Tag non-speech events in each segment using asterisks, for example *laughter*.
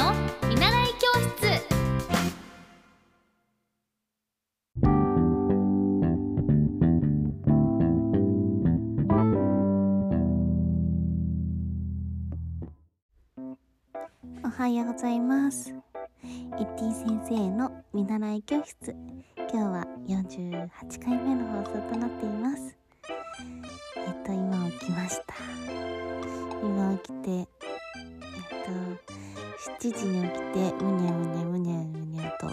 の見習い教室おはようございます。イッティ先生の見習い教室。今日は48回目の放送となっています。7時に起きて、むにゃむにゃむにゃむにゃと、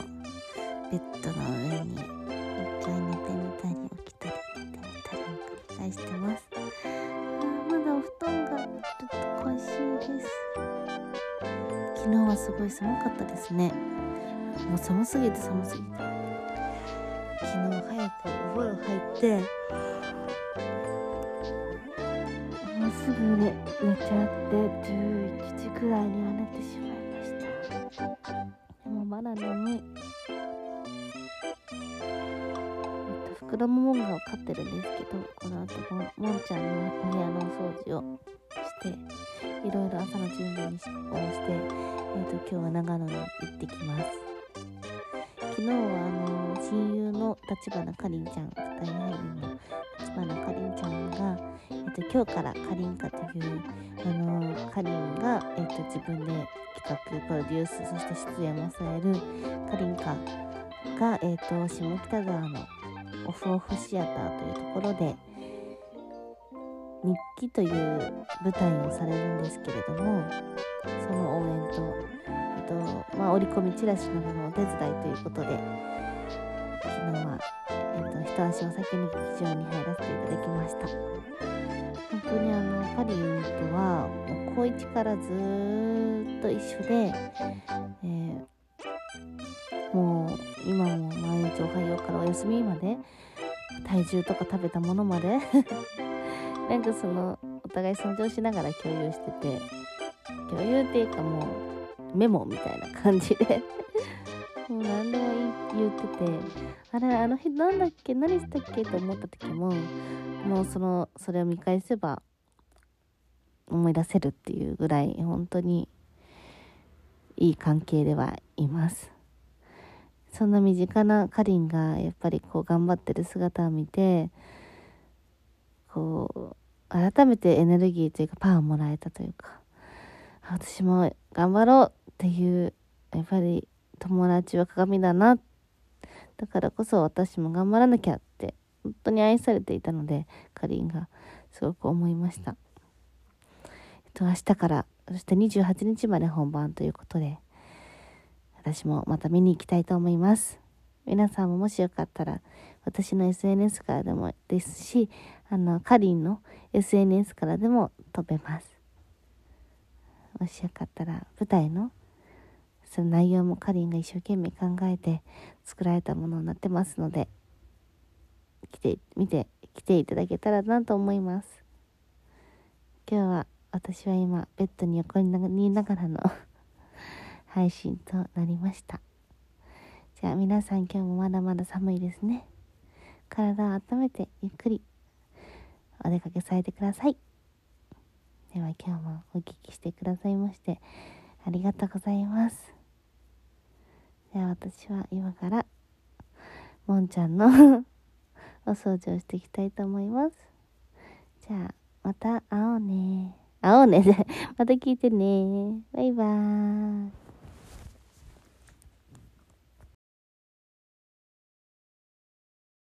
ベッドの上に一回寝てみたり、起きたり、寝てみたりを繰り返してます。あまだお布団がちょっと恋しいです。昨日はすごい寒かったですねもう寒すぎて寒すぎて昨日早くお風呂入ってもうすぐね寝ちゃって11時くらいには寝てしまいっと袋モンガを飼ってるんですけどこの後ももんちゃんのお部屋のお掃除をしていろいろ朝の準備にしをして、えー、と今日は長野に行ってきます。昨日はあの親友の立花かりんちゃん舞台俳優の立花かりんちゃんが、えー、と今日からかりんかというあのかりんが、えー、と自分で企画プロデュースそして出演もされるかりんかが、えー、と下北沢のオフオフシアターというところで日記という舞台をされるんですけれどもその応援と、えっとまあ、折り込みチラシなどのお手伝いということで昨日は、えっと、一足お先に劇場に入らせていただきました。本当にあのパリとはもう高1からずっと一緒で、えーもう今もおはようからお休みまで体重とか食べたものまで *laughs* なんかそのお互い尊重しながら共有してて共有っていうかもうメモみたいな感じで *laughs* もう何でもいい言っててあれあの日なんだっけ何したっけと思った時ももうそのそれを見返せば思い出せるっていうぐらい本当にいい関係ではいます。そんな身近なかりんがやっぱりこう頑張ってる姿を見てこう改めてエネルギーというかパワーをもらえたというかあ私も頑張ろうっていうやっぱり友達は鏡だなだからこそ私も頑張らなきゃって本当に愛されていたのでかりんがすごく思いました、えっと、明日からそして28日まで本番ということで私もまた見に行きたいと思います。皆さんももしよかったら私の SNS からでもですしあのかりんの SNS からでも飛べます。もしよかったら舞台のその内容もかりんが一生懸命考えて作られたものになってますので来て見て来ていただけたらなと思います。今日は私は今ベッドに横にいながらの配信となりました。じゃあ皆さん今日もまだまだ寒いですね。体を温めてゆっくりお出かけされてください。では今日もお聞きしてくださいましてありがとうございます。では私は今からもんちゃんの *laughs* お掃除をしていきたいと思います。じゃあまた会おうね。会おうね。*laughs* また聞いてね。バイバーイ。